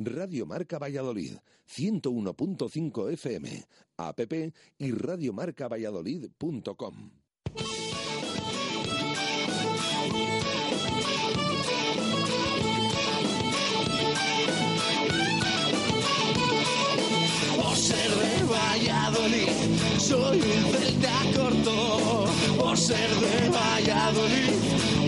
Radio Marca Valladolid, 101.5 FM, app y radiomarcavalladolid.com. Ser de Valladolid, soy un celta corto. Por ser de Valladolid,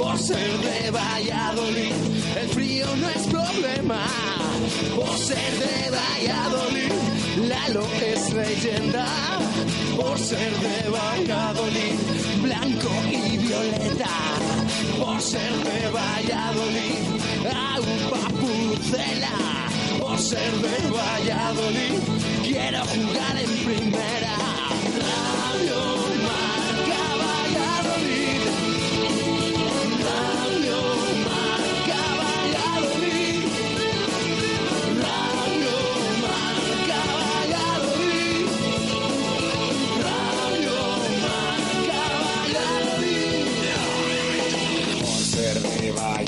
Por ser de Valladolid, el frío no es problema. Por ser de Valladolid, Lalo es leyenda. Por ser de Valladolid, blanco y violeta. Por ser de Valladolid, agua pucela. Por ser de Valladolid, quiero jugar en primera.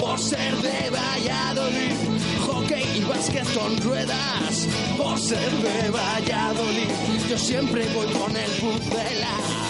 Por ser de Valladolid, hockey y básquet con ruedas. Por ser de Valladolid, yo siempre voy con el pucela.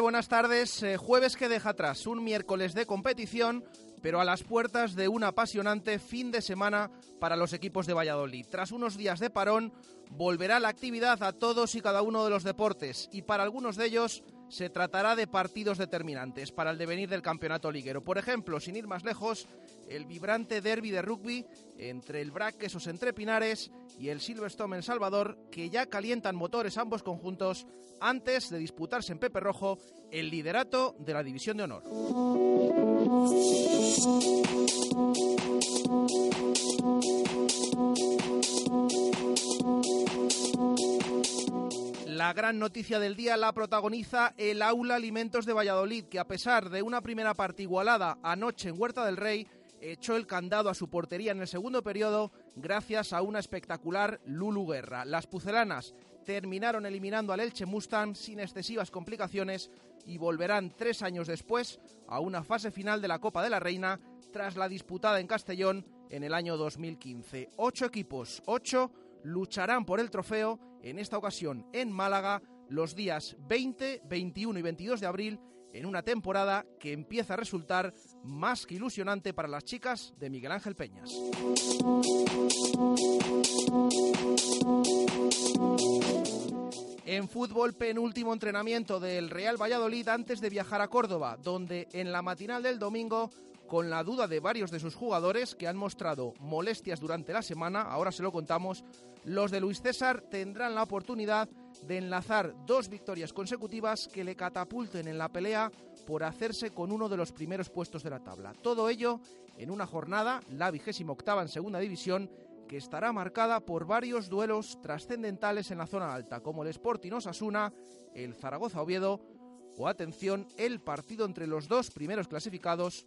Buenas tardes. Eh, jueves que deja atrás un miércoles de competición, pero a las puertas de un apasionante fin de semana para los equipos de Valladolid. Tras unos días de parón, volverá la actividad a todos y cada uno de los deportes y para algunos de ellos se tratará de partidos determinantes para el devenir del campeonato liguero. Por ejemplo, sin ir más lejos, el vibrante derby de rugby entre el BRAC Quesos Entre Pinares y el Silverstone en Salvador, que ya calientan motores ambos conjuntos antes de disputarse en Pepe Rojo el liderato de la División de Honor. La gran noticia del día la protagoniza el Aula Alimentos de Valladolid, que a pesar de una primera parte igualada anoche en Huerta del Rey, echó el candado a su portería en el segundo periodo gracias a una espectacular Lulu Guerra. Las pucelanas terminaron eliminando al Elche Mustang sin excesivas complicaciones y volverán tres años después a una fase final de la Copa de la Reina tras la disputada en Castellón en el año 2015. Ocho equipos, ocho, lucharán por el trofeo, en esta ocasión en Málaga, los días 20, 21 y 22 de abril, en una temporada que empieza a resultar más que ilusionante para las chicas de Miguel Ángel Peñas. En fútbol, penúltimo entrenamiento del Real Valladolid antes de viajar a Córdoba, donde en la matinal del domingo, con la duda de varios de sus jugadores que han mostrado molestias durante la semana, ahora se lo contamos, los de Luis César tendrán la oportunidad de enlazar dos victorias consecutivas que le catapulten en la pelea por hacerse con uno de los primeros puestos de la tabla. Todo ello en una jornada, la vigésima octava en segunda división, que estará marcada por varios duelos trascendentales en la zona alta, como el Sporting Osasuna, el Zaragoza Oviedo o, atención, el partido entre los dos primeros clasificados,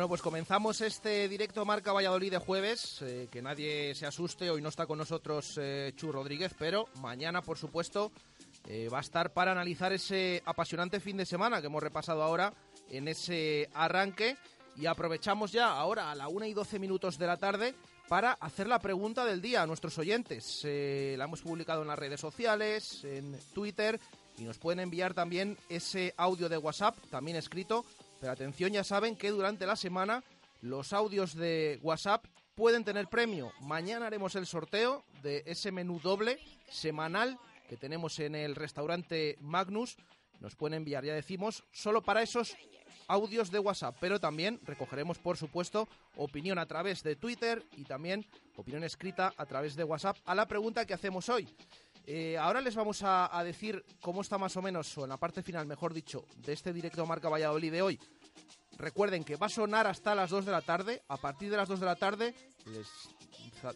Bueno, pues comenzamos este directo Marca Valladolid de jueves. eh, que nadie se asuste, hoy no está con nosotros eh, Chu Rodríguez, pero mañana, por supuesto, eh, va a estar para analizar ese apasionante fin de semana que hemos repasado ahora en ese arranque. Y aprovechamos ya ahora a la 1 y 12 minutos de la tarde para hacer la pregunta del día a nuestros oyentes. La hemos publicado en las redes sociales, en Twitter, y nos pueden enviar también ese audio de WhatsApp, también escrito. Pero atención, ya saben que durante la semana los audios de WhatsApp pueden tener premio. Mañana haremos el sorteo de ese menú doble semanal que tenemos en el restaurante Magnus. Nos pueden enviar, ya decimos, solo para esos audios de WhatsApp, pero también recogeremos, por supuesto, opinión a través de Twitter y también opinión escrita a través de WhatsApp a la pregunta que hacemos hoy. Eh, ahora les vamos a, decir cómo está más o menos, o en la parte final, mejor dicho, de este directo Marca Valladolid de hoy. Recuerden que va a sonar hasta las 2 de la tarde. A partir de las 2 de la tarde les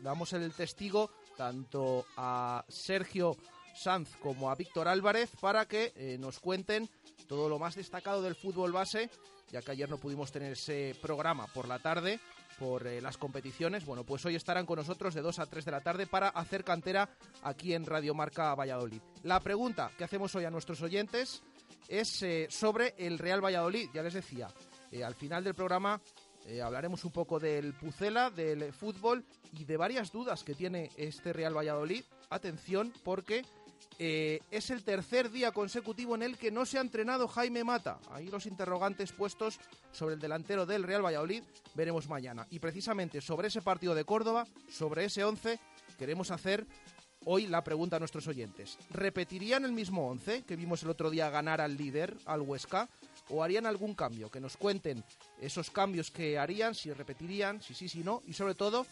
damos el testigo tanto a Sergio Sanz como a Víctor Álvarez para que eh, nos cuenten todo lo más destacado del fútbol base, ya que ayer no pudimos tener ese programa por la tarde por eh, las competiciones. Bueno, pues hoy estarán con nosotros de 2 a 3 de la tarde para hacer cantera aquí en Radio Marca Valladolid. La pregunta que hacemos hoy a nuestros oyentes es eh, sobre el Real Valladolid. Ya les decía, eh, al final del programa hablaremos un poco del Pucela, del fútbol y de varias dudas que tiene este Real Valladolid. Atención, porque eh, es el tercer día consecutivo en el que no se ha entrenado Jaime Mata. Ahí los interrogantes puestos sobre el delantero del Real Valladolid veremos mañana. Y precisamente sobre ese partido de Córdoba, sobre ese 11, queremos hacer hoy la pregunta a nuestros oyentes. ¿Repetirían el mismo 11 que vimos el otro día ganar al líder, al Huesca? ¿O harían algún cambio? Que nos cuenten esos cambios que harían, si repetirían, si sí, si no, y sobre todo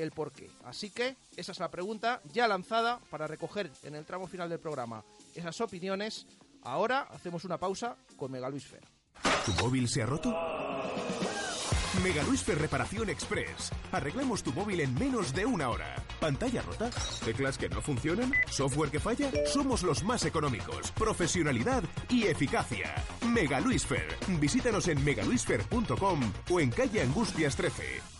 el por qué. Así que esa es la pregunta ya lanzada para recoger en el tramo final del programa esas opiniones. Ahora hacemos una pausa con Mega. ¿Tu móvil se ha roto? Mega Reparación Express. Arreglamos tu móvil en menos de una hora. ¿Pantalla rota? ¿Teclas que no funcionan? ¿Software que falla? Somos los más económicos. Profesionalidad y eficacia. Mega. Visítanos en megaluisfer.com o en calle Angustias 13.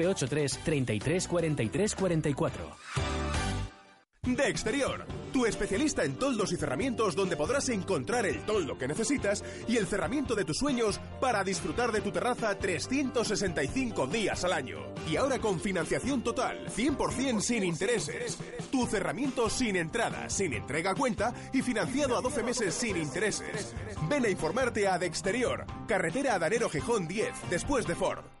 983 33 43 44. De Exterior, tu especialista en toldos y cerramientos donde podrás encontrar el toldo que necesitas y el cerramiento de tus sueños para disfrutar de tu terraza 365 días al año. Y ahora con financiación total, 100% sin intereses. Tu cerramiento sin entrada, sin entrega a cuenta y financiado a 12 meses sin intereses. Ven a informarte a De Exterior, carretera Adanero Gijón 10, después de Ford.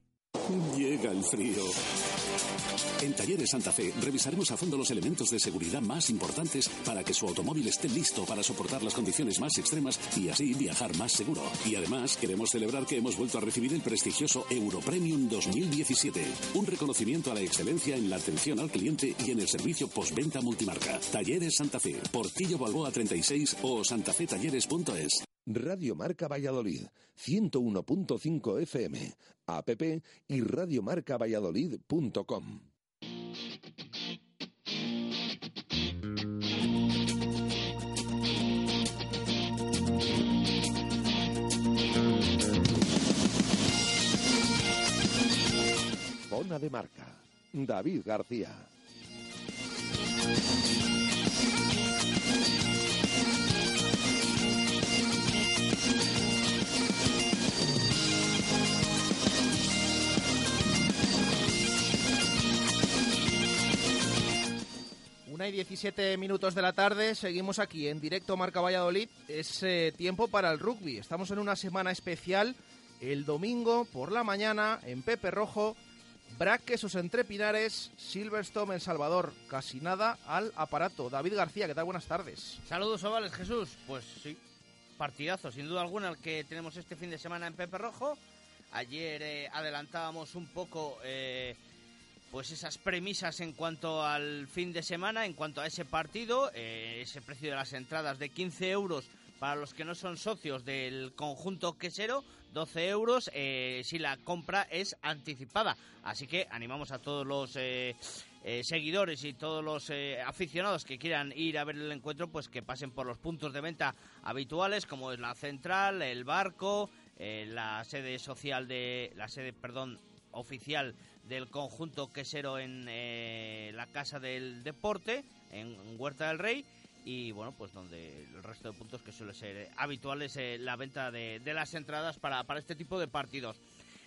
Llega el frío. En Talleres Santa Fe revisaremos a fondo los elementos de seguridad más importantes para que su automóvil esté listo para soportar las condiciones más extremas y así viajar más seguro. Y además queremos celebrar que hemos vuelto a recibir el prestigioso Europremium 2017, un reconocimiento a la excelencia en la atención al cliente y en el servicio postventa multimarca. Talleres Santa Fe, Portillo Balboa 36 o santafetalleres.es. Radio Marca Valladolid, 101.5 FM, app y radiomarcavalladolid.com. Zona de Marca, David García. Una y 17 minutos de la tarde, seguimos aquí en directo Marca Valladolid. Es eh, tiempo para el rugby. Estamos en una semana especial. El domingo por la mañana en Pepe Rojo, Braquesos entre Pinares, Silverstone en Salvador. Casi nada al aparato. David García, ¿qué tal? Buenas tardes. Saludos ovales, Jesús. Pues sí, partidazo, sin duda alguna, el que tenemos este fin de semana en Pepe Rojo. Ayer eh, adelantábamos un poco eh, pues esas premisas en cuanto al fin de semana, en cuanto a ese partido, eh, ese precio de las entradas de 15 euros para los que no son socios del conjunto quesero, 12 euros eh, si la compra es anticipada. Así que animamos a todos los eh, seguidores y todos los aficionados que quieran ir a ver el encuentro, pues que pasen por los puntos de venta habituales, como es la central, el barco, la sede social de la sede, perdón, oficial del conjunto quesero en eh, la casa del deporte en Huerta del Rey y bueno pues donde el resto de puntos que suele ser eh, habituales eh, la venta de, de las entradas para, para este tipo de partidos.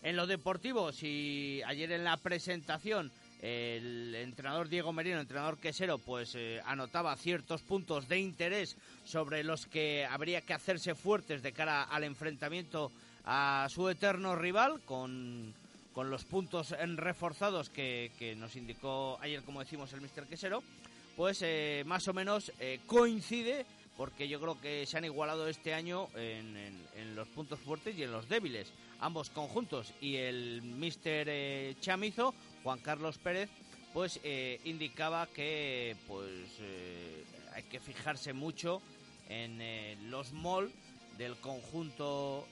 En lo deportivo si ayer en la presentación el entrenador Diego Merino, entrenador quesero, pues eh, anotaba ciertos puntos de interés sobre los que habría que hacerse fuertes de cara al enfrentamiento a su eterno rival, con, con los puntos reforzados que, que nos indicó ayer, como decimos, el mister quesero, pues eh, más o menos eh, coincide, porque yo creo que se han igualado este año en, en- los puntos fuertes y en los débiles, ambos conjuntos, y el mister eh, Chamizo, Juan Carlos Pérez, pues indicaba que pues hay que fijarse mucho en los mol del conjunto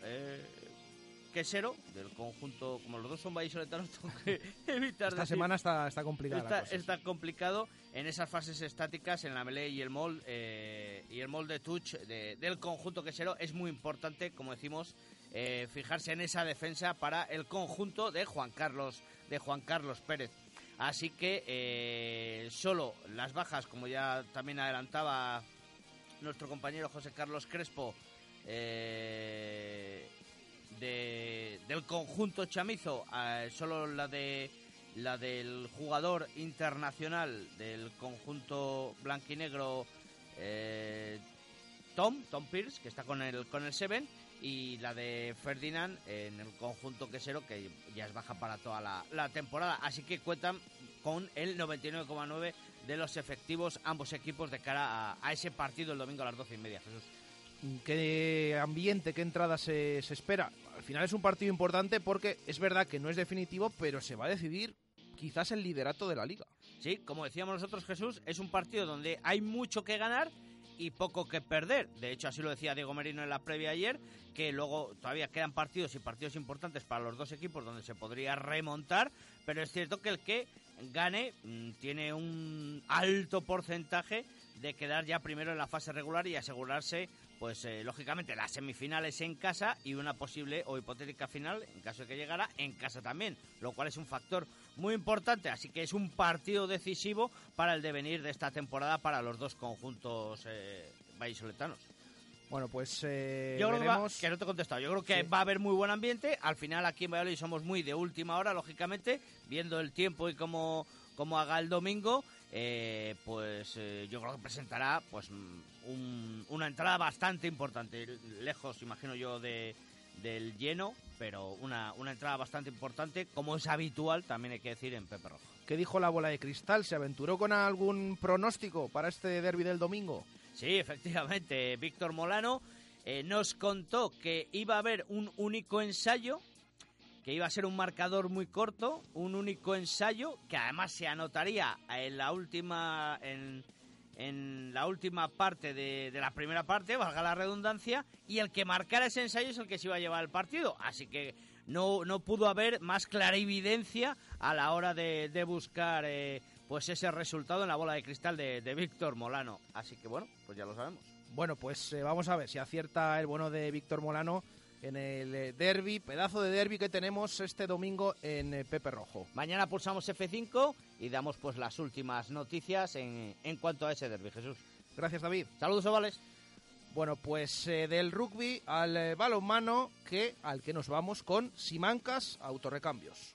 quesero, del conjunto, como los dos son vallisoletanos, tengo que evitar Esta decir- semana está, está complicada la Está, cosa. está complicado en esas fases estáticas, en la melee y el mol eh, y el mol de touch de- del conjunto quesero es muy importante, como decimos, eh, fijarse en esa defensa para el conjunto de Juan Carlos de Juan Carlos Pérez. Así que eh, solo las bajas, como ya también adelantaba nuestro compañero José Carlos Crespo, eh, de- del conjunto chamizo, eh, solo la de la del jugador internacional del conjunto blanquinegro eh, Tom, Tom Pierce, que está con el con el Seven, y la de Ferdinand en el conjunto quesero, que ya es baja para toda la, temporada. Así que cuentan con el 99,9 de los efectivos ambos equipos de cara a, a ese partido el domingo a las 12 y media, Jesús. ¿Qué ambiente, qué entrada se, se espera? Al final es un partido importante porque es verdad que no es definitivo, pero se va a decidir quizás el liderato de la liga. Sí, como decíamos nosotros, Jesús, es un partido donde hay mucho que ganar y poco que perder. De hecho, así lo decía Diego Merino en la previa ayer, que luego todavía quedan partidos y partidos importantes para los dos equipos donde se podría remontar, pero es cierto que el que gane mm, tiene un alto porcentaje de quedar ya primero en la fase regular y asegurarse pues eh, lógicamente las semifinales en casa y una posible o hipotética final, en caso de que llegara, en casa también, lo cual es un factor muy importante, así que es un partido decisivo para el devenir de esta temporada para los dos conjuntos eh, vallisoletanos. Bueno, pues eh, yo creo que, va- veremos. que no te he contestado. Yo creo que Sí. va a haber muy buen ambiente. Al final aquí en Valladolid somos muy de última hora, lógicamente, viendo el tiempo y cómo, cómo haga el domingo. Eh, pues eh, yo creo que presentará pues mm, un- una entrada bastante importante, lejos, imagino yo, de del lleno, pero una, una entrada bastante importante, como es habitual, también hay que decir, en Pepe Rojo. ¿Qué dijo la bola de cristal? ¿Se aventuró con algún pronóstico para este derby del domingo? Sí, efectivamente. Víctor Molano eh, nos contó que iba a haber un único ensayo, que iba a ser un marcador muy corto, un único ensayo, que además se anotaría en la última, en, en la última parte de, de la primera parte, valga la redundancia, y el que marcara ese ensayo es el que se iba a llevar el partido. Así que no, no pudo haber más clarividencia a la hora de, de buscar eh, pues ese resultado en la bola de cristal de, de Víctor Molano. Así que bueno, pues ya lo sabemos. Bueno, pues eh, vamos a ver si acierta el bono de Víctor Molano en el eh, derby, pedazo de derby que tenemos este domingo en eh, Pepe Rojo. Mañana pulsamos F5 y damos pues las últimas noticias en, en cuanto a ese derby, Jesús. Gracias, David. Saludos, ovales. Bueno, pues eh, del rugby al eh, balonmano, que al que nos vamos con Simancas Autorrecambios.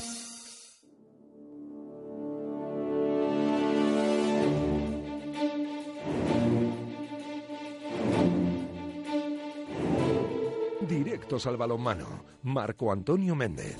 Directos al balonmano. Marco Antonio Méndez.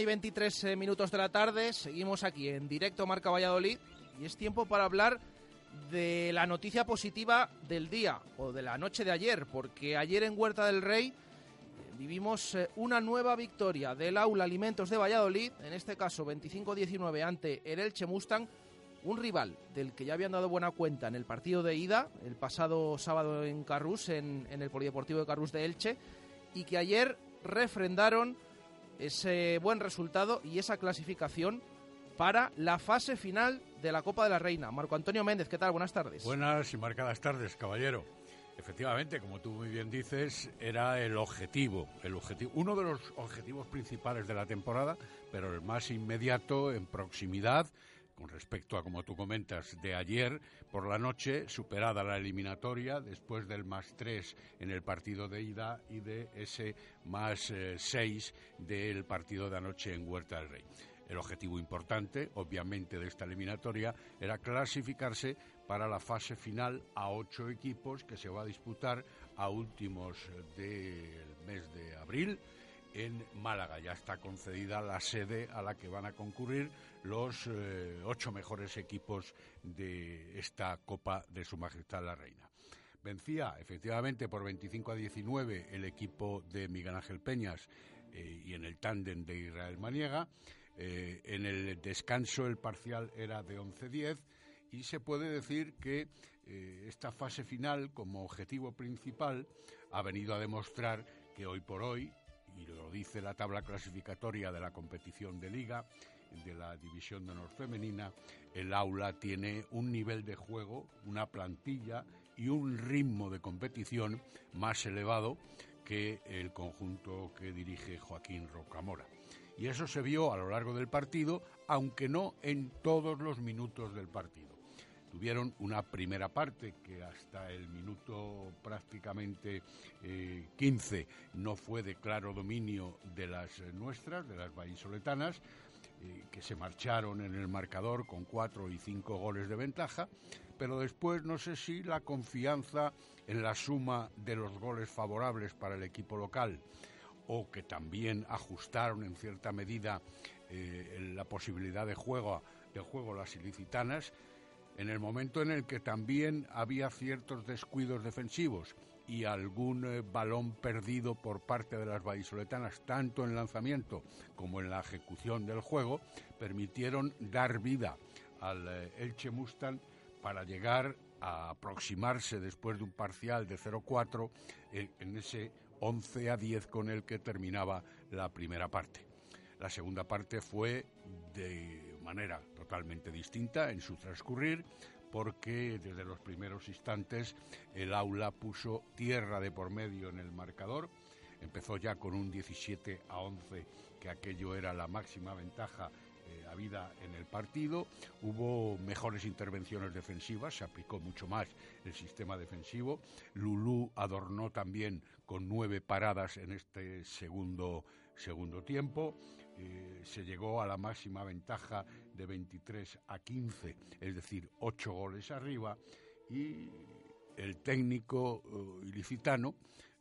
Y 23 eh, minutos de la tarde, seguimos aquí en directo Marca Valladolid y es tiempo para hablar de la noticia positiva del día o de la noche de ayer, porque ayer en Huerta del Rey eh, vivimos eh, una nueva victoria del Aula Alimentos de Valladolid, en este caso 25-19 ante el Elche Mustang, un rival del que ya habían dado buena cuenta en el partido de ida, el pasado sábado en Carrús, en, en el Polideportivo de Carrús de Elche, y que ayer refrendaron ese buen resultado y esa clasificación para la fase final de la Copa de la Reina. Marco Antonio Méndez, ¿qué tal? Buenas tardes. Buenas y marcadas tardes, caballero. Efectivamente, como tú muy bien dices, era el objetivo, el objetivo, uno de los objetivos principales de la temporada, pero el más inmediato en proximidad con respecto a, como tú comentas, de ayer por la noche, superada la eliminatoria después del más 3 en el partido de ida y de ese más 6 del partido de anoche en Huerta del Rey. El objetivo importante, obviamente, de esta eliminatoria era clasificarse para la fase final a ocho equipos que se va a disputar a últimos del mes de abril en Málaga. Ya está concedida la sede a la que van a concurrir los eh, ocho mejores equipos de esta Copa de Su Majestad la Reina. Vencía efectivamente por 25 a 19 el equipo de Miguel Ángel Peñas eh, y en el tándem de Israel Maniega. Eh, en el descanso el parcial era de 11-10 y se puede decir que esta fase final como objetivo principal ha venido a demostrar que hoy por hoy, y lo dice la tabla clasificatoria de la competición de liga, de la división de honor femenina, el aula tiene un nivel de juego, una plantilla y un ritmo de competición más elevado que el conjunto que dirige Joaquín Rocamora. Y eso se vio a lo largo del partido, aunque no en todos los minutos del partido. Tuvieron una primera parte que hasta el minuto prácticamente 15 eh, no fue de claro dominio de las nuestras, de las vallisoletanas, eh, que se marcharon en el marcador con cuatro y cinco goles de ventaja, pero después no sé si la confianza en la suma de los goles favorables para el equipo local o que también ajustaron en cierta medida eh, la posibilidad de juego, de juego las ilicitanas, en el momento en el que también había ciertos descuidos defensivos y algún eh, balón perdido por parte de las vallisoletanas, tanto en lanzamiento como en la ejecución del juego, permitieron dar vida al eh, Elche Mustang para llegar a aproximarse después de un parcial de 0-4 eh, en ese 11 a 10 con el que terminaba la primera parte. La segunda parte fue de manera totalmente distinta en su transcurrir, porque desde los primeros instantes el aula puso tierra de por medio en el marcador. Empezó ya con un 17 a 11, que aquello era la máxima ventaja eh, habida en el partido. Hubo mejores intervenciones defensivas, se aplicó mucho más el sistema defensivo. Lulú adornó también con nueve paradas en este segundo, segundo tiempo. Eh, se llegó a la máxima ventaja de 23 a 15, es decir, 8 goles arriba, y el técnico uh, ilicitano,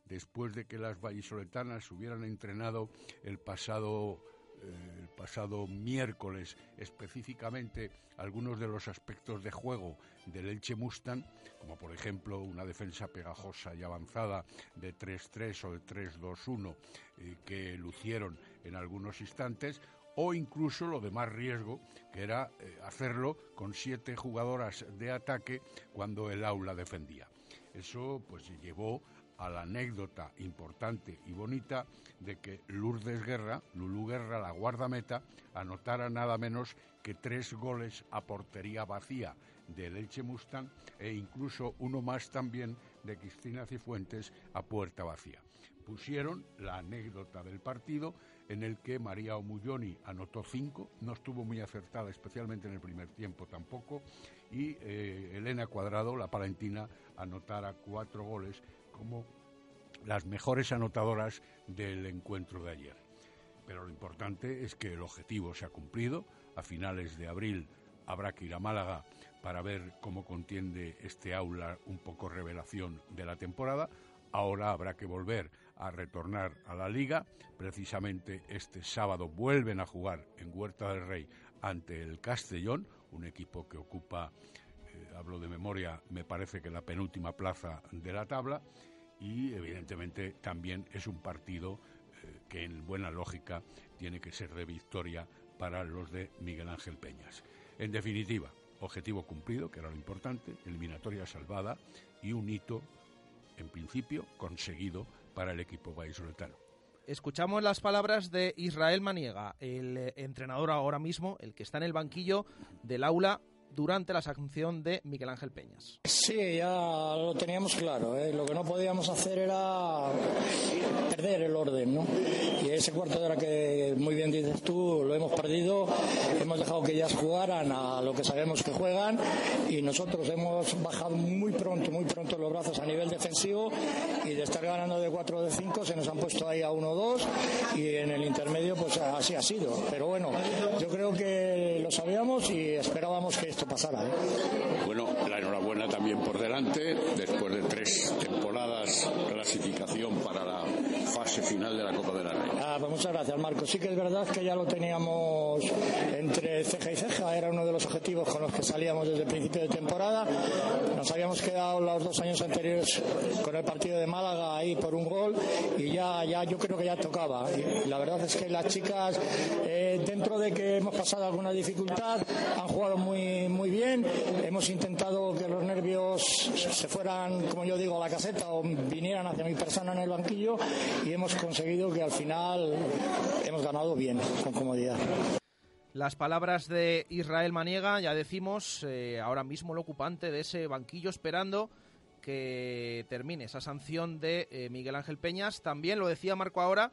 después de que las vallisoletanas hubieran entrenado el pasado el pasado miércoles específicamente algunos de los aspectos de juego del Elche Mustang, como por ejemplo una defensa pegajosa y avanzada de 3-3 o de 3-2-1 eh, que lucieron en algunos instantes, o incluso lo de más riesgo, que era eh, hacerlo con siete jugadoras de ataque cuando el aula defendía. Eso pues llevó a la anécdota importante y bonita de que Lourdes Guerra, Lulú Guerra, la guardameta, anotara nada menos que tres goles a portería vacía de Leche Mustang e incluso uno más también de Cristina Cifuentes a puerta vacía. Pusieron la anécdota del partido en el que María Omulloni anotó cinco, no estuvo muy acertada, especialmente en el primer tiempo tampoco, y eh, Elena Cuadrado, la palentina, anotara cuatro goles como las mejores anotadoras del encuentro de ayer. Pero lo importante es que el objetivo se ha cumplido. A finales de abril habrá que ir a Málaga para ver cómo contiende este aula un poco revelación de la temporada. Ahora habrá que volver a retornar a la liga. Precisamente este sábado vuelven a jugar en Huerta del Rey ante el Castellón, un equipo que ocupa, hablo de memoria, me parece que la penúltima plaza de la tabla y evidentemente también es un partido eh, que en buena lógica tiene que ser de victoria para los de Miguel Ángel Peñas. En definitiva, objetivo cumplido, que era lo importante, eliminatoria salvada y un hito, en principio, conseguido para el equipo vallisoletano. Escuchamos las palabras de Israel Maniega, el eh, entrenador ahora mismo, el que está en el banquillo del aula durante la sanción de Miguel Ángel Peñas. Sí, ya lo teníamos claro. ¿eh? Lo que no podíamos hacer era perder el orden, ¿no? Y ese cuarto de hora que muy bien dices tú, lo hemos perdido. Hemos dejado que ellas jugaran a lo que sabemos que juegan y nosotros hemos bajado muy pronto, muy pronto los brazos a nivel defensivo y de estar ganando de 4 de 5 se nos han puesto ahí a 1-2 y en el intermedio pues así ha sido. Pero bueno, yo creo que lo sabíamos y esperábamos que esto pasara. ¿eh? También por delante, después de tres temporadas clasificación para la fase final de la Copa de la Reina. Ah, pues muchas gracias, Marco. Sí que es verdad que ya lo teníamos entre ceja y ceja, era uno de los objetivos con los que salíamos desde el principio de temporada. Nos habíamos quedado los dos años anteriores con el partido de Málaga ahí por un gol y ya, ya yo creo que ya tocaba. La verdad es que las chicas, eh, dentro de que hemos pasado alguna dificultad, han jugado muy, muy bien. Hemos intentado que los nervios se fueran, como yo digo, a la caseta o vinieran hacia mi persona en el banquillo y hemos conseguido que al final hemos ganado bien, con comodidad. Las palabras de Israel Maniega, ya decimos, eh, ahora mismo el ocupante de ese banquillo esperando que termine esa sanción de eh, Miguel Ángel Peñas. También lo decía Marco ahora,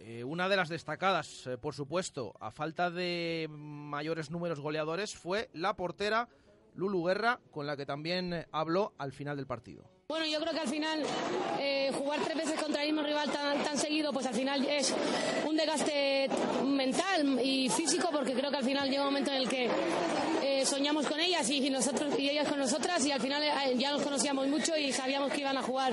eh, una de las destacadas, por supuesto, a falta de mayores números goleadores, fue la portera Lulu Guerra, con la que también habló al final del partido. Bueno, yo creo que al final eh, jugar tres veces contra el mismo rival tan, seguido, pues al final es un desgaste mental y físico, porque creo que al final llega un momento en el que eh, soñamos con ellas y, nosotros y ellas con nosotras y al final eh, ya nos conocíamos mucho y sabíamos que iban a jugar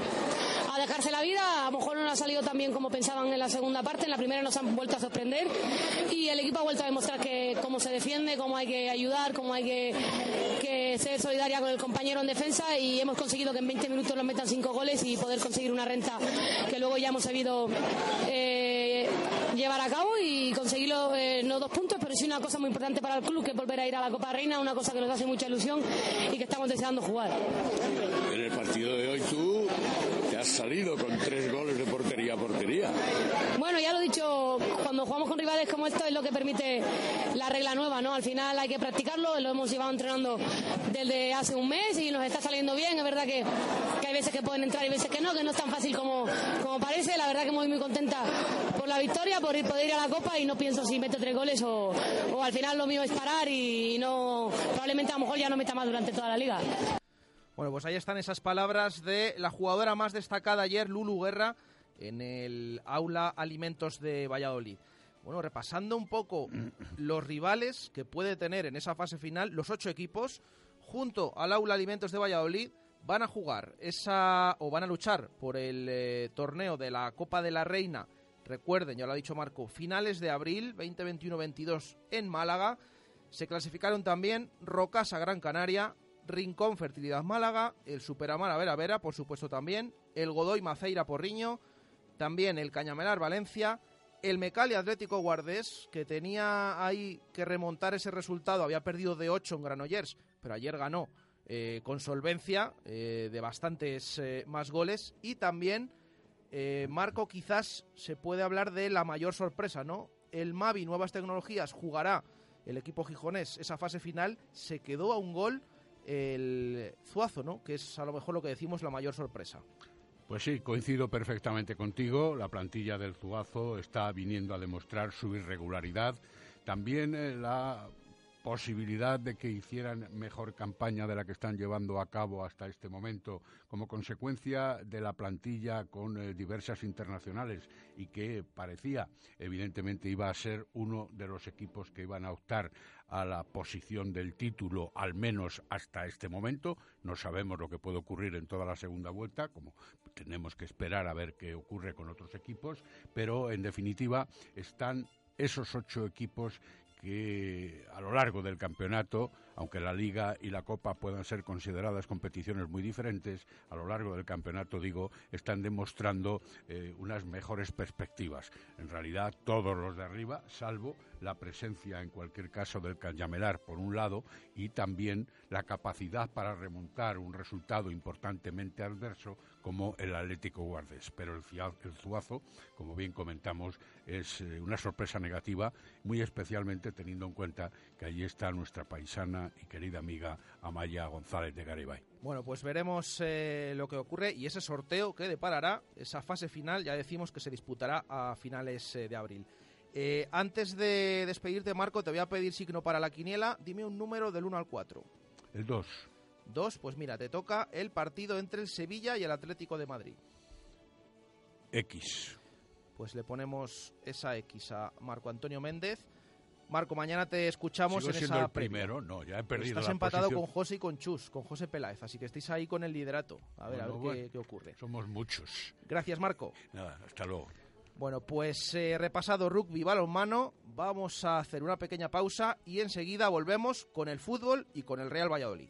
a dejarse la vida. A lo mejor no nos ha salido tan bien como pensaban en la segunda parte, en la primera nos han vuelto a sorprender y el equipo ha vuelto a demostrar que cómo se defiende, cómo hay que ayudar, cómo hay que, ser solidaria con el compañero en defensa y hemos conseguido que en 20 minutos nos metan cinco goles y poder conseguir una renta que luego ya hemos sabido eh, llevar a cabo y conseguirlo, eh, no dos puntos, pero sí una cosa muy importante para el club, que es volver a ir a la Copa Reina, una cosa que nos hace mucha ilusión y que estamos deseando jugar. En el partido de hoy tú has salido con tres goles de portería a portería. Bueno, ya lo he dicho, cuando jugamos con rivales como estos es lo que permite la regla nueva, ¿no? Al final hay que practicarlo, lo hemos llevado entrenando desde hace un mes y nos está saliendo bien, es verdad que, que hay veces que pueden entrar y veces que no, que no es tan fácil como, como parece, la verdad que muy muy contenta por la victoria, por ir, poder ir a la Copa y no pienso si meto tres goles o, o al final lo mío es parar y no, probablemente a lo mejor ya no meta más durante toda la liga. Bueno, pues ahí están esas palabras de la jugadora más destacada ayer, Lulu Guerra, en el aula Alimentos de Valladolid. Bueno, repasando un poco los rivales que puede tener en esa fase final, los ocho equipos, junto al aula Alimentos de Valladolid, van a jugar esa o van a luchar por el eh, torneo de la Copa de la Reina. Recuerden, ya lo ha dicho Marco, finales de abril 2021-22 en Málaga. Se clasificaron también Rocasa Gran Canaria, Rincón Fertilidad Málaga, el Superamara Vera Vera, por supuesto también, el Godoy Maceira Porriño, también el Cañamelar Valencia, el Mecali Atlético Guardés, que tenía ahí que remontar ese resultado, había perdido de 8 en Granollers, pero ayer ganó eh, con solvencia eh, de bastantes eh, más goles, y también, Marco, quizás se puede hablar de la mayor sorpresa, ¿no? El Mavi Nuevas Tecnologías jugará el equipo gijonés esa fase final, se quedó a un gol el Zuazo, ¿no? Que es a lo mejor lo que decimos la mayor sorpresa. Pues sí, coincido perfectamente contigo. La plantilla del Zuazo está viniendo a demostrar su irregularidad. También eh, la posibilidad de que hicieran mejor campaña de la que están llevando a cabo hasta este momento como consecuencia de la plantilla con eh, diversas internacionales y que parecía evidentemente iba a ser uno de los equipos que iban a optar a la posición del título al menos hasta este momento. No sabemos lo que puede ocurrir en toda la segunda vuelta como tenemos que esperar a ver qué ocurre con otros equipos pero en definitiva están esos ocho equipos que a lo largo del campeonato, aunque la Liga y la Copa puedan ser consideradas competiciones muy diferentes, a lo largo del campeonato, digo, están demostrando eh, unas mejores perspectivas. En realidad, todos los de arriba, salvo la presencia, en cualquier caso, del Cañamelar, por un lado, y también la capacidad para remontar un resultado importantemente adverso, como el Atlético Guardes. Pero el, el Zuazo, como bien comentamos, es eh, una sorpresa negativa, muy especialmente teniendo en cuenta que allí está nuestra paisana y querida amiga Amaya González de Garibay. Bueno, pues veremos eh, lo que ocurre y ese sorteo que deparará esa fase final, ya decimos que se disputará a finales eh, de abril. Eh, antes de despedirte, Marco, te voy a pedir signo para la quiniela. Dime un número del 1 al 4. El 2. 2, pues mira, te toca el partido entre el Sevilla y el Atlético de Madrid. X. Pues le ponemos esa X a Marco Antonio Méndez. Marco, mañana te escuchamos Sigo en siendo esa el primero, no, ya he perdido Estás la empatado posición. con José y con Chus, con José Peláez, así que estáis ahí con el liderato. A ver, a ver bueno. qué, qué ocurre. Somos muchos. Gracias, Marco. Nada, hasta luego. Bueno, pues eh, repasado rugby balonmano, vamos a hacer una pequeña pausa y enseguida volvemos con el fútbol y con el Real Valladolid.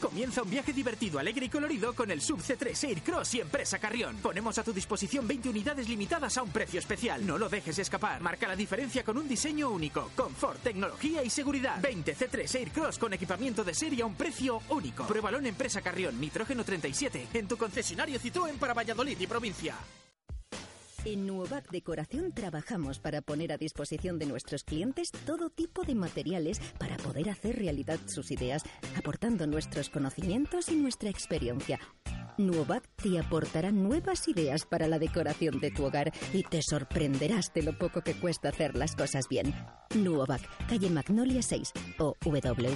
Comienza un viaje divertido, alegre y colorido con el Sub C3 Aircross y Empresa Carrión. Ponemos a tu disposición 20 unidades limitadas a un precio especial. No lo dejes escapar. Marca la diferencia con un diseño único, confort, tecnología y seguridad. 20 C3 Aircross con equipamiento de serie a un precio único. Pruébalo en Empresa Carrión, Nitrógeno 37, en tu concesionario Citroën para Valladolid y provincia. En Nuovac Decoración trabajamos para poner a disposición de nuestros clientes todo tipo de materiales para poder hacer realidad sus ideas, aportando nuestros conocimientos y nuestra experiencia. Nuovac te aportará nuevas ideas para la decoración de tu hogar y te sorprenderás de lo poco que cuesta hacer las cosas bien. Nuovac, calle Magnolia 6 o www.nuovac.com.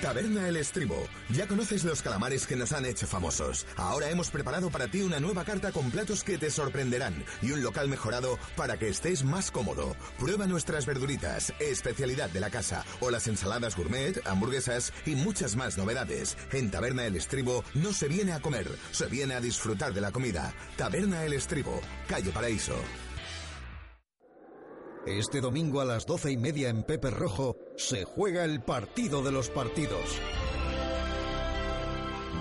Taberna El Estribo. Ya conoces los calamares que nos han hecho famosos. Ahora hemos preparado para ti una nueva carta con platos que te sorprenderán y un local mejorado para que estés más cómodo. Prueba nuestras verduritas, especialidad de la casa, o las ensaladas gourmet, hamburguesas y muchas más novedades. En Taberna El Estribo no se viene a comer, se viene a disfrutar de la comida. Taberna El Estribo, calle Paraíso. Este domingo a las doce y media en Pepe Rojo se juega el partido de los partidos.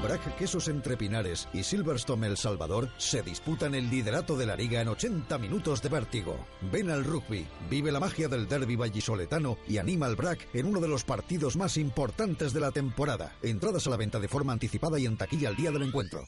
Brac Quesos Entre Pinares y Silverstone El Salvador se disputan el liderato de la liga en 80 minutos de vértigo. Ven al rugby, vive la magia del derby vallisoletano y anima al Brac en uno de los partidos más importantes de la temporada. Entradas a la venta de forma anticipada y en taquilla al día del encuentro.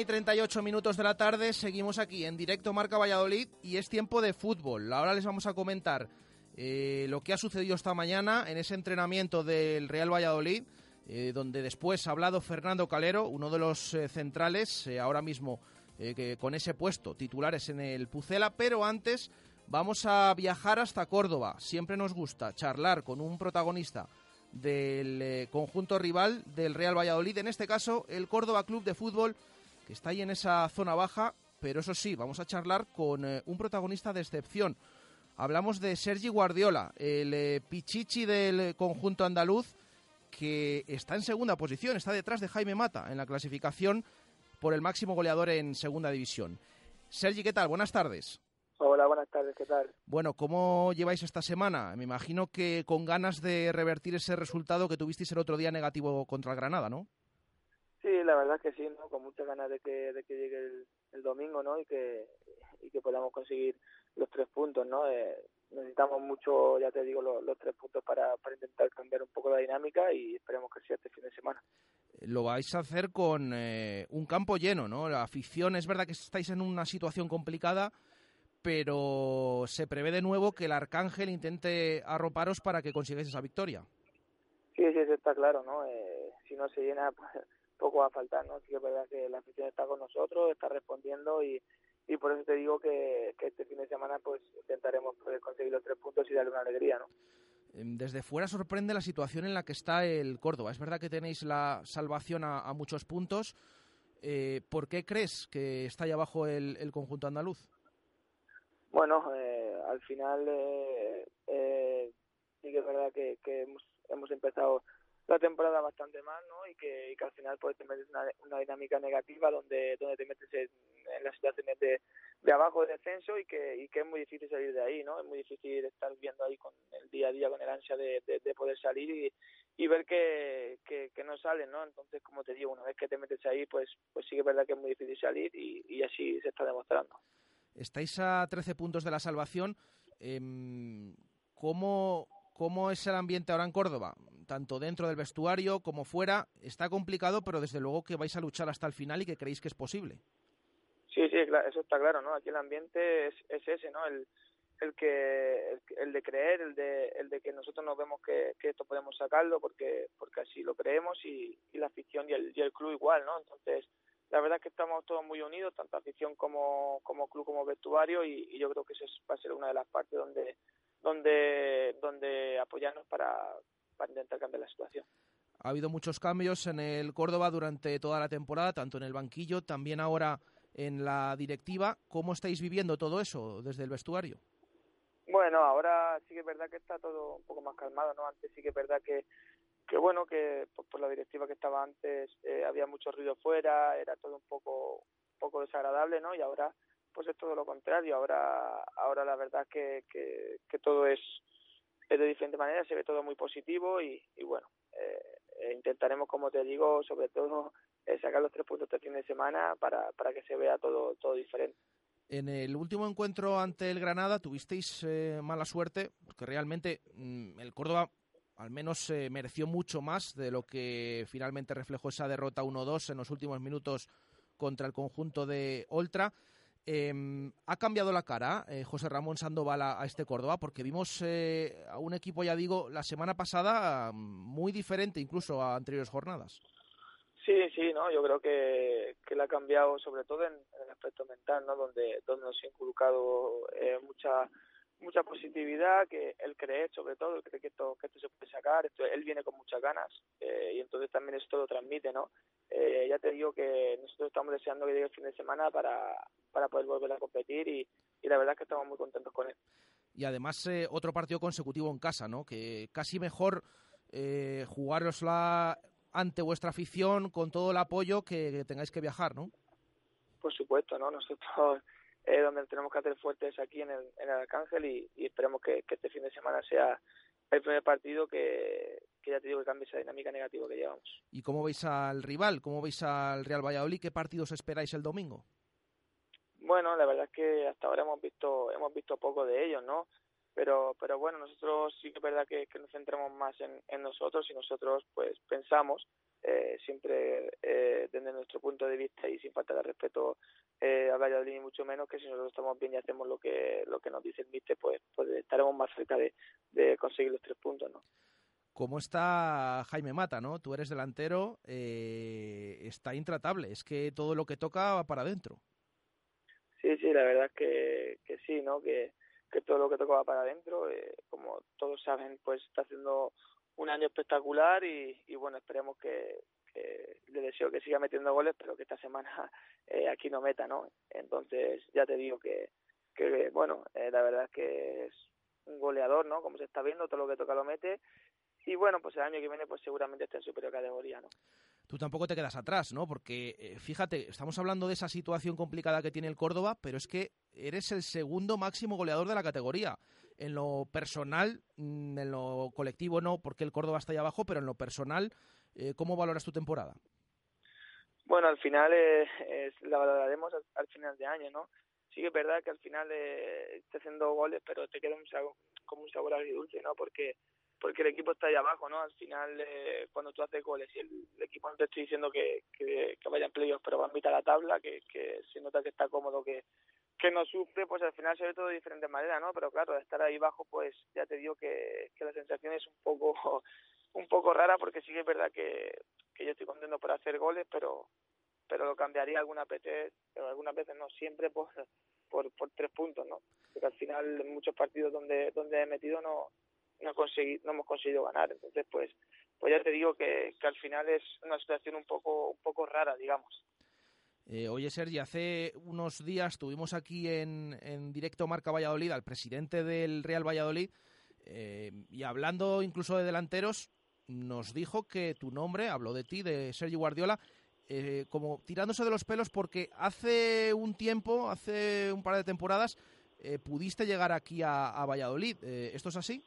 Y 38 minutos de la tarde, seguimos aquí en directo Marca Valladolid y es tiempo de fútbol. Ahora les vamos a comentar eh, lo que ha sucedido esta mañana en ese entrenamiento del Real Valladolid, eh, donde después ha hablado Fernando Calero, uno de los eh, centrales, ahora mismo que con ese puesto, titulares en el Pucela, pero antes vamos a viajar hasta Córdoba. Siempre nos gusta charlar con un protagonista del conjunto rival del Real Valladolid, en este caso el Córdoba Club de Fútbol, que está ahí en esa zona baja, pero eso sí, vamos a charlar con eh, un protagonista de excepción. Hablamos de Sergi Guardiola, el eh, pichichi del conjunto andaluz, que está en segunda posición, está detrás de Jaime Mata en la clasificación por el máximo goleador en segunda división. Sergi, ¿qué tal? Buenas tardes. Hola, buenas tardes, ¿qué tal? Bueno, ¿cómo lleváis esta semana? Me imagino que con ganas de revertir ese resultado que tuvisteis el otro día negativo contra el Granada, ¿no? Sí, la verdad que sí, ¿no? Con muchas ganas de que, de que llegue el, el domingo, ¿no? Y que, y que podamos conseguir los tres puntos, ¿no? Eh, necesitamos mucho, ya te digo, los, los tres puntos para, para intentar cambiar un poco la dinámica y esperemos que sea este fin de semana. lo vais a hacer con eh, un campo lleno, ¿no? La afición, es verdad que estáis en una situación complicada, pero se prevé de nuevo que el Arcángel intente arroparos para que consigáis esa victoria. Sí, sí, eso está claro, ¿no? Eh, si no se llena, pues, poco va a faltar, ¿no? Sí que es verdad que la afición está con nosotros, está respondiendo y, y por eso te digo que, que este fin de semana pues intentaremos poder conseguir los tres puntos y darle una alegría, ¿no? Em, Desde fuera sorprende la situación en la que está el Córdoba. Es verdad que tenéis la salvación a, a muchos puntos. Eh, ¿Por qué crees que está ahí abajo el, el conjunto andaluz? Bueno, eh, al final eh, eh, sí que es verdad que, que hemos, hemos empezado la temporada bastante mal, ¿no? Y que, y que al final pues te metes una, una dinámica negativa donde donde te metes en, en las situaciones de, de abajo de descenso y que y que es muy difícil salir de ahí, ¿no? Es muy difícil estar viendo ahí con el día a día con el ansia de, de, de poder salir y, y ver que, que, que no salen, ¿no? Entonces, como te digo, una vez que te metes ahí, pues pues sí que es verdad que es muy difícil salir y, y así se está demostrando. Estáis a 13 puntos de la salvación. Em, ¿cómo, ¿Cómo es el ambiente ahora en Córdoba? Tanto dentro del vestuario como fuera. Está complicado, pero desde luego que vais a luchar hasta el final y que creéis que es posible. Sí, sí, eso está claro, ¿no? Aquí el ambiente es, es ese, ¿no? El, el que el, el de creer, el de el de que nosotros nos vemos que, que esto podemos sacarlo porque porque así lo creemos y, y la afición y el, y el club igual, ¿no? Entonces, la verdad es que estamos todos muy unidos, tanto afición como como club como vestuario y, y yo creo que eso es- va a ser una de las partes donde donde donde apoyarnos para para intentar cambiar la situación. Ha habido muchos cambios en el Córdoba durante toda la temporada, tanto en el banquillo, también ahora en la directiva. ¿Cómo estáis viviendo todo eso desde el vestuario? Bueno, ahora sí que es verdad que está todo un poco más calmado, ¿no? Antes sí que es verdad que, que bueno, que por, por la directiva que estaba antes eh, había mucho ruido fuera, era todo un poco, un poco desagradable, ¿no? Y ahora pues es todo lo contrario, ahora ahora la verdad que, que, que todo es, es de diferente manera, se ve todo muy positivo y, bueno, eh, eh, intentaremos, como te digo, sobre todo eh, sacar los tres puntos este fin de semana para, para que se vea todo, todo diferente. En el último encuentro ante el Granada tuvisteis eh, mala suerte, porque realmente mm, el Córdoba al menos eh, mereció mucho más de lo que finalmente reflejó esa derrota 1-2 en los últimos minutos contra el conjunto de Oltra. Eh, ¿Ha cambiado la cara eh, José Ramón Sandoval a, este Córdoba? Porque vimos eh, a un equipo, ya digo, la semana pasada mm, muy diferente incluso a anteriores jornadas. Sí, sí, no, yo creo que, que le ha cambiado sobre todo en, el aspecto mental, ¿no? Donde, donde nos ha inculcado eh, mucha mucha positividad, que él cree sobre todo, cree que esto, que esto se puede sacar, él viene con muchas ganas eh, y entonces también esto lo transmite, ¿no? Eh, ya te digo que nosotros estamos deseando que llegue el fin de semana para, para poder volver a competir y, y la verdad es que estamos muy contentos con él. y además eh, otro partido consecutivo en casa, ¿no? Que casi mejor eh, jugárosla ante vuestra afición con todo el apoyo que, que tengáis que viajar, ¿no? Por supuesto, ¿no? Nosotros eh, donde tenemos que hacer fuertes es aquí en el, en el Arcángel y, y esperemos que, que este fin de semana sea el primer partido que, que ya te digo que cambie esa dinámica negativa que llevamos. ¿Y cómo veis al rival? ¿Cómo veis al Real Valladolid? ¿Qué partidos esperáis el domingo? Bueno, la verdad es que hasta ahora hemos visto hemos visto poco de ellos, ¿no? Pero pero bueno, nosotros sí que es verdad que, que nos centramos más en, en nosotros y nosotros pues pensamos eh, siempre eh, desde nuestro punto de vista y sin falta de respeto eh, a Valladolid ni mucho menos que si nosotros estamos bien y hacemos lo que lo que nos dice el míster pues pues estaremos más cerca de, de conseguir los tres puntos, ¿no? ¿Cómo está Jaime Mata, no? Tú eres delantero, eh, está intratable. Es que todo lo que toca va para adentro. Sí, sí, la verdad es que, que sí, ¿no? Que, que todo lo que toca va para adentro. Eh, como todos saben, pues está haciendo un año espectacular y, y bueno, esperemos que, que le deseo que siga metiendo goles, pero que esta semana eh, aquí no meta, ¿no? Entonces, ya te digo que, que bueno, eh, la verdad es que es un goleador, ¿no? Como se está viendo, todo lo que toca lo mete. Y bueno, pues el año que viene, pues seguramente esté en superior categoría, ¿no? Tú tampoco te quedas atrás, ¿no? Porque, eh, fíjate, estamos hablando de esa situación complicada que tiene el Córdoba, pero es que eres el segundo máximo goleador de la categoría. En lo personal, mm, en lo colectivo no, porque el Córdoba está ahí abajo, pero en lo personal, eh, ¿cómo valoras tu temporada? Bueno, al final eh, la valoraremos al, al, final de año, ¿no? Sí que es verdad que al final eh, está haciendo goles, pero te queda un sabor, como un sabor agridulce, ¿no? Porque porque el equipo está ahí abajo, ¿no? Al final, eh, cuando tú haces goles y el, equipo no te estoy diciendo que, que, que vaya pero va a mitad la tabla, que, se nota que está cómodo, que, que no sufre, pues al final se ve todo de diferente manera, ¿no? Pero claro, de estar ahí abajo, pues ya te digo que, que la sensación es un poco un poco rara porque sí que es verdad que, yo estoy contento por hacer goles, pero pero lo cambiaría algunas veces, algunas veces no, siempre por, por, por tres puntos, ¿no? Porque al final en muchos partidos donde donde he metido no no conseguí, no hemos conseguido ganar, entonces pues pues ya te digo que, que al final es una situación un poco un poco rara, digamos. Eh, oye, Sergi, hace unos días tuvimos aquí en, en directo Marca Valladolid al presidente del Real Valladolid eh, y hablando incluso de delanteros, nos dijo que tu nombre, habló de ti, de Sergi Guardiola, eh, como tirándose de los pelos porque hace un tiempo, hace un par de temporadas, eh, pudiste llegar aquí a, a Valladolid. Eh, ¿Esto es así?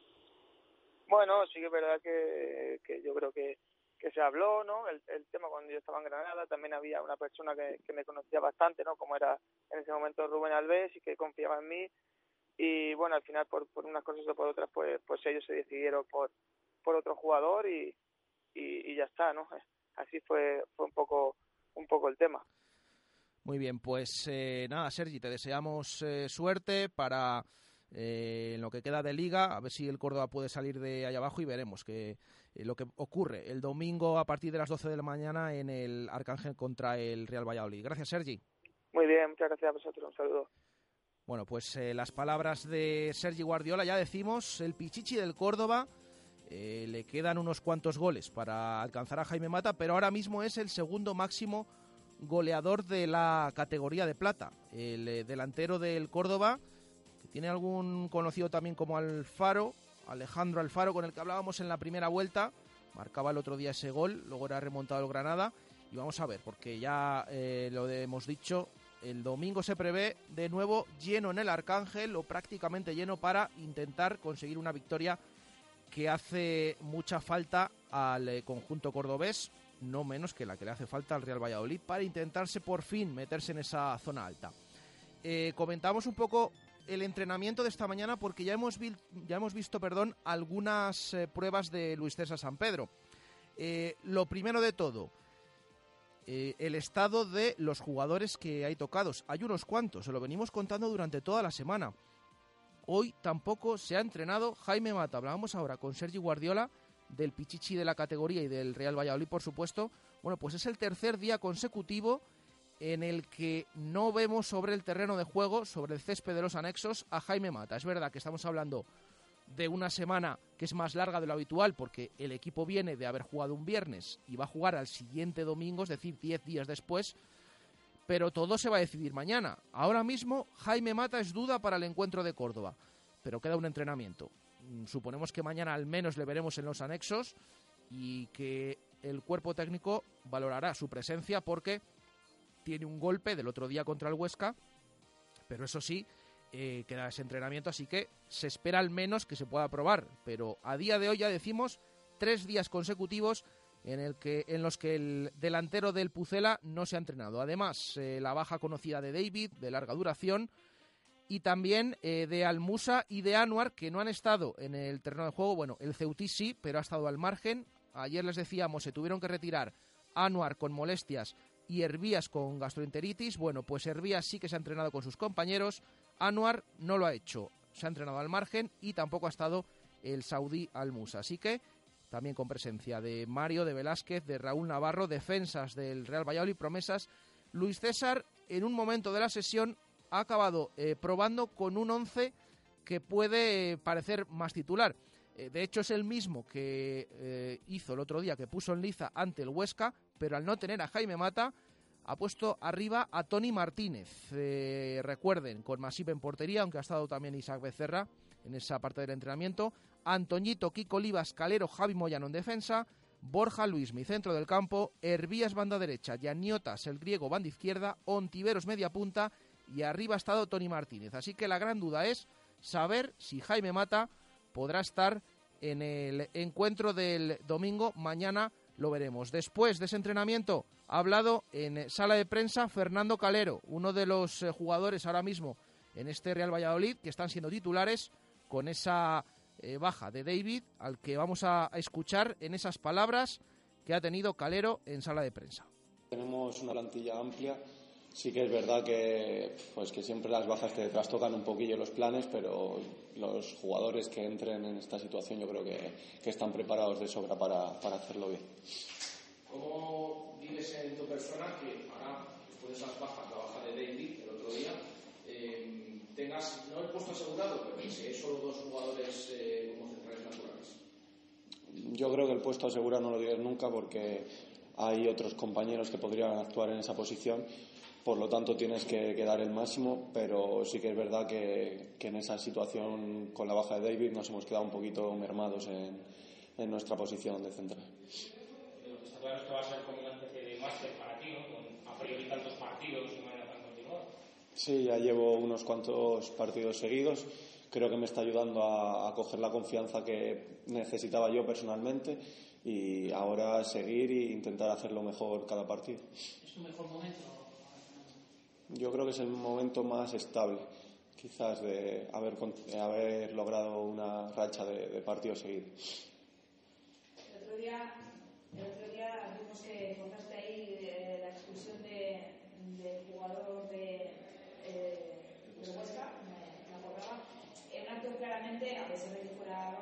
Bueno, sí que es verdad que, que yo creo que, que se habló, ¿no? El, el tema cuando yo estaba en Granada, también había una persona que, que me conocía bastante, ¿no? Como era en ese momento Rubén Alves y que confiaba en mí. Y bueno, al final por, por unas cosas o por otras, pues, pues ellos se decidieron por, por otro jugador y, y, y ya está, ¿no? Así fue, fue un poco, un poco el tema. Muy bien, pues eh, nada, Sergi, te deseamos eh, suerte para eh, en lo que queda de liga, a ver si el Córdoba puede salir de ahí abajo y veremos que, eh, lo que ocurre el domingo a partir de las 12 de la mañana en el Arcángel contra el Real Valladolid. Gracias, Sergi. Muy bien, muchas gracias a vosotros, un saludo. Bueno, pues eh, las palabras de Sergi Guardiola, ya decimos, el Pichichi del Córdoba. Eh, le quedan unos cuantos goles para alcanzar a Jaime Mata, pero ahora mismo es el segundo máximo goleador de la categoría de plata. El eh, delantero del Córdoba, que tiene algún conocido también como Alfaro, Alejandro Alfaro, con el que hablábamos en la primera vuelta, marcaba el otro día ese gol, luego era remontado el Granada. Y vamos a ver, porque ya eh, lo hemos dicho, el domingo se prevé de nuevo lleno en el Arcángel o prácticamente lleno para intentar conseguir una victoria que hace mucha falta al eh, conjunto cordobés, no menos que la que le hace falta al Real Valladolid para intentarse por fin meterse en esa zona alta. Eh, comentamos un poco el entrenamiento de esta mañana porque ya hemos, ya hemos visto perdón, algunas eh, pruebas de Luis César San Pedro. Lo primero de todo, el estado de los jugadores que hay tocados. Hay unos cuantos, se lo venimos contando durante toda la semana. Hoy tampoco se ha entrenado Jaime Mata. Hablábamos ahora con Sergi Guardiola del Pichichi de la categoría y del Real Valladolid, por supuesto. Bueno, pues es el tercer día consecutivo en el que no vemos sobre el terreno de juego, sobre el césped de los anexos, a Jaime Mata. Es verdad que estamos hablando de una semana que es más larga de lo habitual porque el equipo viene de haber jugado un viernes y va a jugar al siguiente domingo, es decir, 10 días después, pero todo se va a decidir mañana. Ahora mismo Jaime Mata es duda para el encuentro de Córdoba, pero queda un entrenamiento. Mm, Suponemos que mañana al menos le veremos en los anexos y que el cuerpo técnico valorará su presencia porque tiene un golpe del otro día contra el Huesca, pero eso sí, eh, queda ese entrenamiento, así que se espera al menos que se pueda probar. Pero a día de hoy ya decimos tres días consecutivos en, los que el delantero del Pucela no se ha entrenado. Además, eh, la baja conocida de David, de larga duración, y también eh, de Almusa y de Anuar, que no han estado en el terreno de juego. Bueno, el Ceutí sí, pero ha estado al margen. Ayer les decíamos, se tuvieron que retirar Anuar con molestias y Hervías con gastroenteritis. Bueno, pues Hervías sí que se ha entrenado con sus compañeros. Anuar no lo ha hecho. Se ha entrenado al margen y tampoco ha estado el saudí Almusa. Así que también con presencia de Mario, de Velázquez, de Raúl Navarro, defensas del Real Valladolid, promesas. Luis César, en un momento de la sesión, ha acabado eh, probando con un 11 que puede eh, parecer más titular. Eh, de hecho, es el mismo que hizo el otro día, que puso en liza ante el Huesca, pero al no tener a Jaime Mata, ha puesto arriba a Tony Martínez. Recuerden, con Masip en portería, aunque ha estado también Isaac Becerra en esa parte del entrenamiento. Antoñito, Kiko Olivas, Calero, Javi Moyano en defensa. Borja Luis, mi centro del campo. Hervías, banda derecha. Yaniotas, el griego, banda izquierda. Ontiveros, media punta. Y arriba ha estado Tony Martínez. Así que la gran duda es saber si Jaime Mata podrá estar en el encuentro del domingo. Mañana lo veremos. Después de ese entrenamiento ha hablado en sala de prensa Fernando Calero, uno de los jugadores ahora mismo en este Real Valladolid que están siendo titulares con esa eh, baja de David, al que vamos a escuchar en esas palabras que ha tenido Calero en sala de prensa. Tenemos una plantilla amplia. Sí que es verdad que, pues que siempre las bajas te trastocan un poquillo los planes, pero los jugadores que entren en esta situación yo creo que, que están preparados de sobra para, para hacerlo bien. ¿Cómo vives en tu persona que ahora, después de esas bajas, la baja de David el otro día, tengas, no el puesto asegurado, pero que si hay solo dos jugadores eh, como centrales naturales? Yo creo que el puesto asegurado no lo digas nunca porque hay otros compañeros que podrían actuar en esa posición. Por lo tanto, tienes que, que dar el máximo, pero sí que es verdad que, que, en esa situación, con la baja de David, nos hemos quedado un poquito mermados en, en nuestra posición de central. Está claro que va a ser como una especie de máster para ti, ¿no? Con a priori tantos partidos de manera tan continuada. Sí, ya llevo unos cuantos partidos seguidos. Creo que me está ayudando a, a coger la confianza que necesitaba yo personalmente y ahora seguir e intentar hacerlo mejor cada partido. ¿Es tu mejor momento? Yo creo que es el momento más estable, quizás, de haber, de haber logrado una racha de, de partidos seguidos. El otro día, el otro día vimos que contaste ahí de la expulsión del de jugador de, eh, de Huesca, me, me acordaba, en un acto claramente, a pesar de que fuera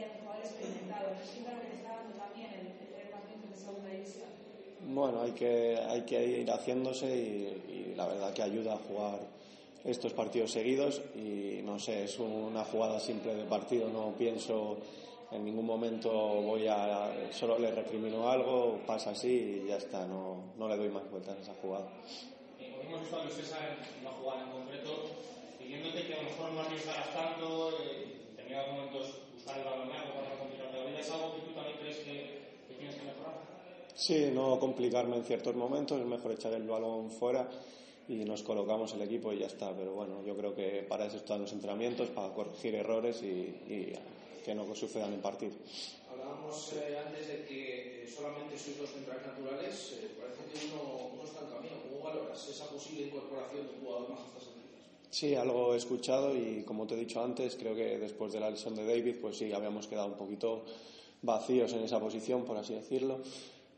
claramente un jugador experimentado. ¿No es lo que te está dando también el, el tener partidos de segunda división? Bueno, hay que, hay que ir haciéndose y, y, la verdad que ayuda a jugar estos partidos seguidos y no sé, es una jugada simple de partido, no pienso en ningún momento voy a solo le recrimino algo, pasa así y ya está, no, no le doy más vueltas a esa jugada. Eh, hemos visto a Luis César en una jugada en concreto pidiéndote que a lo mejor no arriesgaras tanto, eh, en determinados momentos buscar el para continuar la vida, ¿es algo que tú también crees que, que tienes que mejorar? Sí, no complicarme en ciertos momentos, es mejor echar el balón fuera y nos colocamos el equipo y ya está. Pero bueno, yo creo que para eso están los entrenamientos, para corregir errores y, y que no sucedan en partido. Hablábamos eh, antes de que eh, solamente sois dos centrales naturales, eh, parece que uno, uno está en camino. ¿Cómo valoras esa posible incorporación de un jugador más a estas alturas? Sí, algo he escuchado y como te he dicho antes, creo que después de la lesión de David, pues sí, habíamos quedado un poquito vacíos en esa posición, por así decirlo.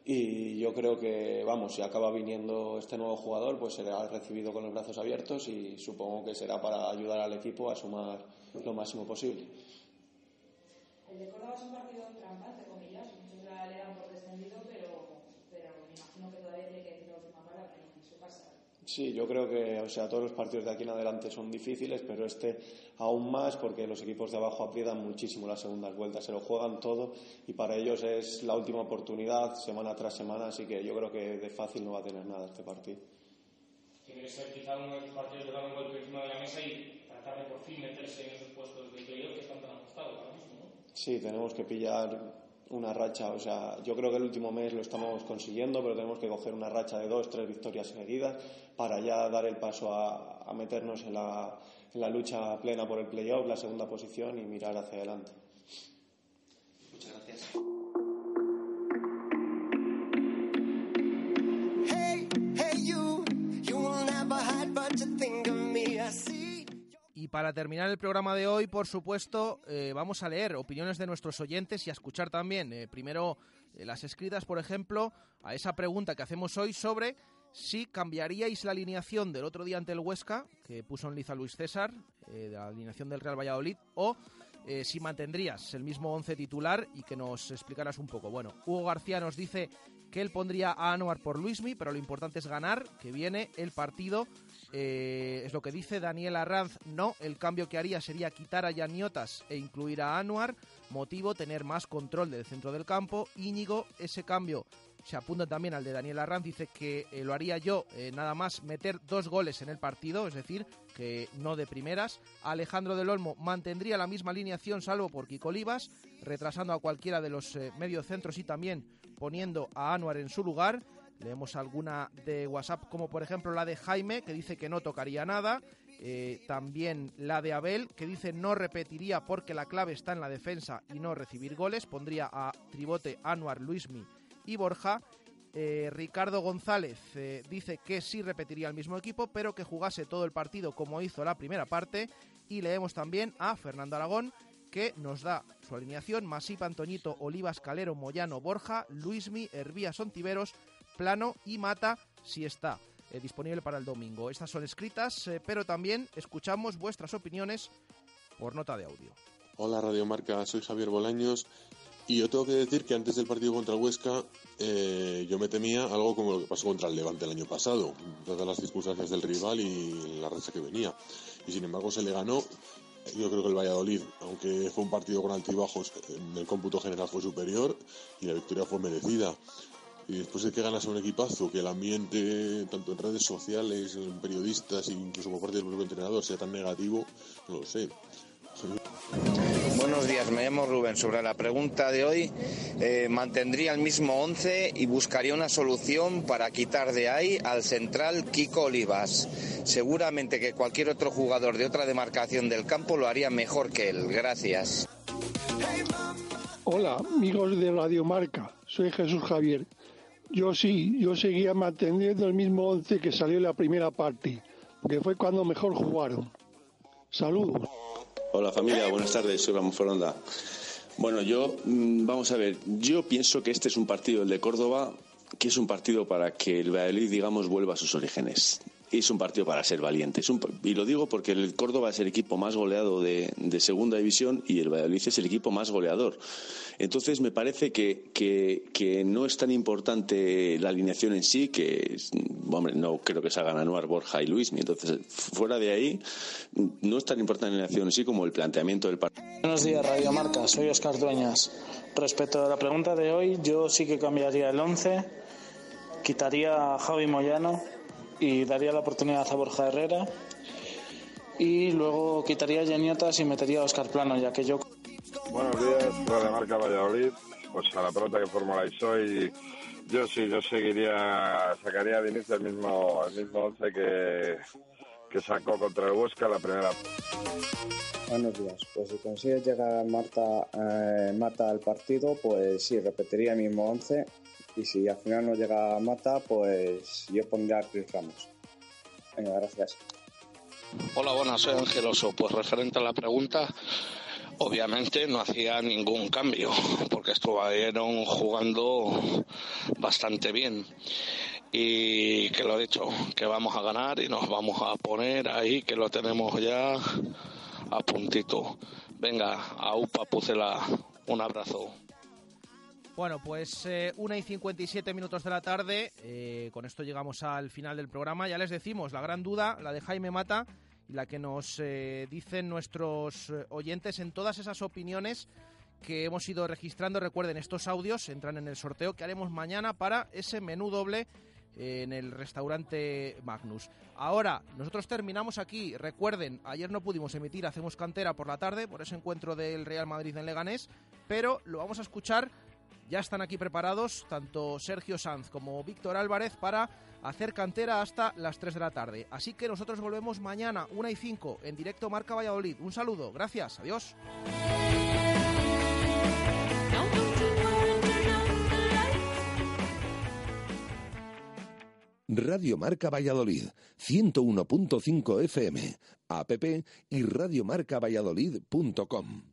Y yo creo que, vamos, si acaba viniendo este nuevo jugador, pues será recibido con los brazos abiertos y supongo que será para ayudar al equipo a sumar lo máximo posible. El de Córdoba es un partido trampa, entre comillas. Muchos la le dan por descendido, pero, pero me imagino que todavía tiene que decir la última palabra en su casa. Sí, yo creo que, o sea, todos los partidos de aquí en adelante son difíciles, pero este aún más porque los equipos de abajo aprietan muchísimo las segundas vueltas, se lo juegan todo y para ellos es la última oportunidad semana tras semana, así que yo creo que de fácil no va a tener nada este partido. Tiene que ser quizá uno de los partidos de dar un golpe encima de la mesa y tratar de por fin meterse en esos puestos de playoff que están tan ajustados ahora mismo, ¿no? Sí, tenemos que pillar una racha, o sea, yo creo que el último mes lo estamos consiguiendo, pero tenemos que coger una racha de dos, tres victorias seguidas para ya dar el paso a, meternos en la, en la lucha plena por el playoff, la segunda posición y mirar hacia adelante. Muchas gracias. Para terminar el programa de hoy, por supuesto, eh, vamos a leer opiniones de nuestros oyentes y a escuchar también, eh, primero, eh, las escritas, por ejemplo, a esa pregunta que hacemos hoy sobre si cambiaríais la alineación del otro día ante el Huesca, que puso en liza Luis César, de la alineación del Real Valladolid, o si mantendrías el mismo once titular y que nos explicaras un poco. Bueno, Hugo García nos dice que él pondría a Anuar por Luismi, pero lo importante es ganar, que viene el partido eh, es lo que dice Daniel Arranz. No, el cambio que haría sería quitar a Yaniotas e incluir a Anuar. Motivo, tener más control del centro del campo. Íñigo, ese cambio se apunta también al de Daniel Arranz. Dice que eh, lo haría yo eh, nada más meter dos goles en el partido, es decir, que no de primeras. Alejandro del Olmo mantendría la misma alineación salvo por Kiko Olivas, retrasando a cualquiera de los mediocentros y también poniendo a Anuar en su lugar. Leemos alguna de WhatsApp, como por ejemplo la de Jaime, que dice que no tocaría nada. Eh, también la de Abel, que dice no repetiría porque la clave está en la defensa y no recibir goles. Pondría a Tribote, Anuar, Luismi y Borja. Eh, Ricardo González eh, dice que sí repetiría el mismo equipo, pero que jugase todo el partido como hizo la primera parte. Y leemos también a Fernando Aragón, que nos da su alineación Masip, Antoñito, Olivas, Calero, Moyano, Borja, Luismi, Hervías, Sontiveros, Plano y Mata si está eh, disponible para el domingo. Estas son escritas, eh, pero también escuchamos vuestras opiniones por nota de audio. Hola Radio Marca, soy Javier Bolaños y yo tengo que decir que antes del partido contra el Huesca eh, yo me temía algo como lo que pasó contra el Levante el año pasado, dadas las circunstancias del rival y la racha que venía. Y sin embargo se le ganó. Yo creo que el Valladolid, aunque fue un partido con altibajos, en el cómputo general fue superior y la victoria fue merecida. Y después de que ganas a un equipazo, que el ambiente, tanto en redes sociales, en periodistas e incluso por parte del propio entrenador, sea tan negativo, no lo sé. Buenos días, me llamo Rubén. Sobre la pregunta de hoy, eh, mantendría el mismo 11 y buscaría una solución para quitar de ahí al central Kiko Olivas. Seguramente que cualquier otro jugador de otra demarcación del campo lo haría mejor que él. Gracias. Hola, amigos de Radio Marca. Soy Jesús Javier. Yo sí, yo seguía manteniendo el mismo 11 que salió en la primera parte, que fue cuando mejor jugaron. Saludos. Hola familia, buenas tardes, soy Ramón Foronda. Bueno, yo, mm, vamos a ver, yo pienso que este es un partido, el de Córdoba, que es un partido para que el Valladolid, digamos, vuelva a sus orígenes es un partido para ser valiente. y lo digo porque el Córdoba es el equipo más goleado de, segunda división y el Valladolid es el equipo más goleador. Entonces me parece que, que, no es tan importante la alineación en sí, que hombre, no creo que se hagan Anuar, Borja y Luis. Entonces, fuera de ahí, no es tan importante la alineación en sí como el planteamiento del partido. Buenos días, Radio Marca. Soy Oscar Dueñas. Respecto a la pregunta de hoy, yo sí que cambiaría el 11, quitaría a Javi Moyano y daría la oportunidad a Borja Herrera y luego quitaría a Geniotas y metería a Oscar Plano, ya que yo... Buenos días, de Marca Valladolid. Pues a la pregunta que formuláis hoy, yo sí, yo seguiría, sacaría de inicio el mismo, el mismo once que, que sacó contra el Huesca la primera. Buenos días. Pues si consigue llegar Marta, eh, Mata al partido, pues sí, repetiría el mismo once y si al final no llega a Mata, pues yo pondría a Chris Ramos. Venga, gracias. Hola, buenas, soy Angeloso. Pues referente a la pregunta, obviamente no hacía ningún cambio, porque estuvieron jugando bastante bien. Y que lo he dicho, que vamos a ganar y nos vamos a poner ahí, que lo tenemos ya a puntito. Venga, a UPA Pucela, un abrazo. Bueno, pues eh, una y 57 minutos de la tarde. Eh, con esto llegamos al final del programa. Ya les decimos, la gran duda, la de Jaime Mata, y la que nos eh, dicen nuestros eh, oyentes en todas esas opiniones que hemos ido registrando. Recuerden, estos audios entran en el sorteo que haremos mañana para ese menú doble en el restaurante Magnus. Ahora, nosotros terminamos aquí. Recuerden, ayer no pudimos emitir, hacemos cantera por la tarde, por ese encuentro del Real Madrid en Leganés, pero lo vamos a escuchar ya están aquí preparados tanto Sergio Sanz como Víctor Álvarez para hacer cantera hasta las 3 de la tarde. Así que nosotros volvemos mañana, 1 y 5, en directo Marca Valladolid. Un saludo, gracias, adiós. Radio Marca Valladolid, 101.5 FM, app y radiomarcavalladolid.com.